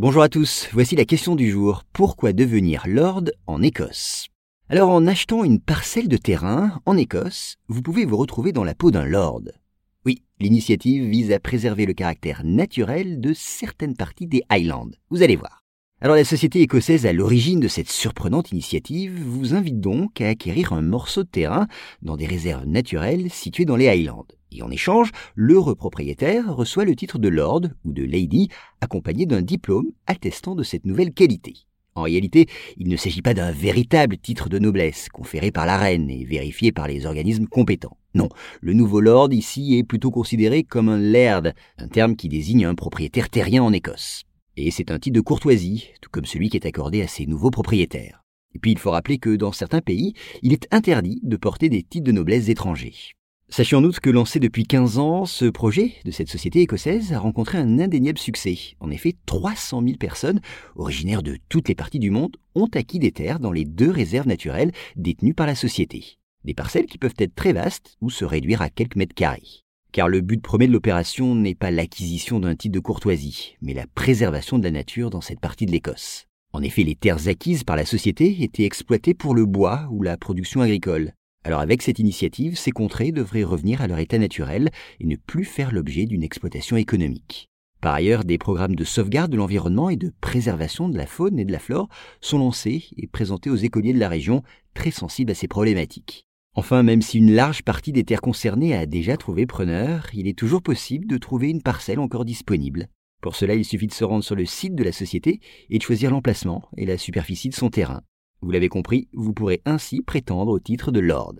Bonjour à tous, voici la question du jour. Pourquoi devenir lord en Écosse? Alors en achetant une parcelle de terrain en Écosse, vous pouvez vous retrouver dans la peau d'un lord. Oui, l'initiative vise à préserver le caractère naturel de certaines parties des Highlands. Vous allez voir. Alors la société écossaise à l'origine de cette surprenante initiative vous invite donc à acquérir un morceau de terrain dans des réserves naturelles situées dans les Highlands. Et en échange, l'heureux propriétaire reçoit le titre de Lord ou de Lady accompagné d'un diplôme attestant de cette nouvelle qualité. En réalité, il ne s'agit pas d'un véritable titre de noblesse conféré par la reine et vérifié par les organismes compétents. Non, le nouveau lord ici est plutôt considéré comme un laird, un terme qui désigne un propriétaire terrien en Écosse. Et c'est un titre de courtoisie, tout comme celui qui est accordé à ses nouveaux propriétaires. Et puis il faut rappeler que dans certains pays, il est interdit de porter des titres de noblesse étrangers. Sachez en outre que lancé depuis 15 ans, ce projet de cette société écossaise a rencontré un indéniable succès. En effet, 300 000 personnes, originaires de toutes les parties du monde, ont acquis des terres dans les deux réserves naturelles détenues par la société. Des parcelles qui peuvent être très vastes ou se réduire à quelques mètres carrés car le but premier de l'opération n'est pas l'acquisition d'un titre de courtoisie, mais la préservation de la nature dans cette partie de l'Écosse. En effet, les terres acquises par la société étaient exploitées pour le bois ou la production agricole. Alors avec cette initiative, ces contrées devraient revenir à leur état naturel et ne plus faire l'objet d'une exploitation économique. Par ailleurs, des programmes de sauvegarde de l'environnement et de préservation de la faune et de la flore sont lancés et présentés aux écoliers de la région très sensibles à ces problématiques. Enfin, même si une large partie des terres concernées a déjà trouvé preneur, il est toujours possible de trouver une parcelle encore disponible. Pour cela, il suffit de se rendre sur le site de la société et de choisir l'emplacement et la superficie de son terrain. Vous l'avez compris, vous pourrez ainsi prétendre au titre de Lord.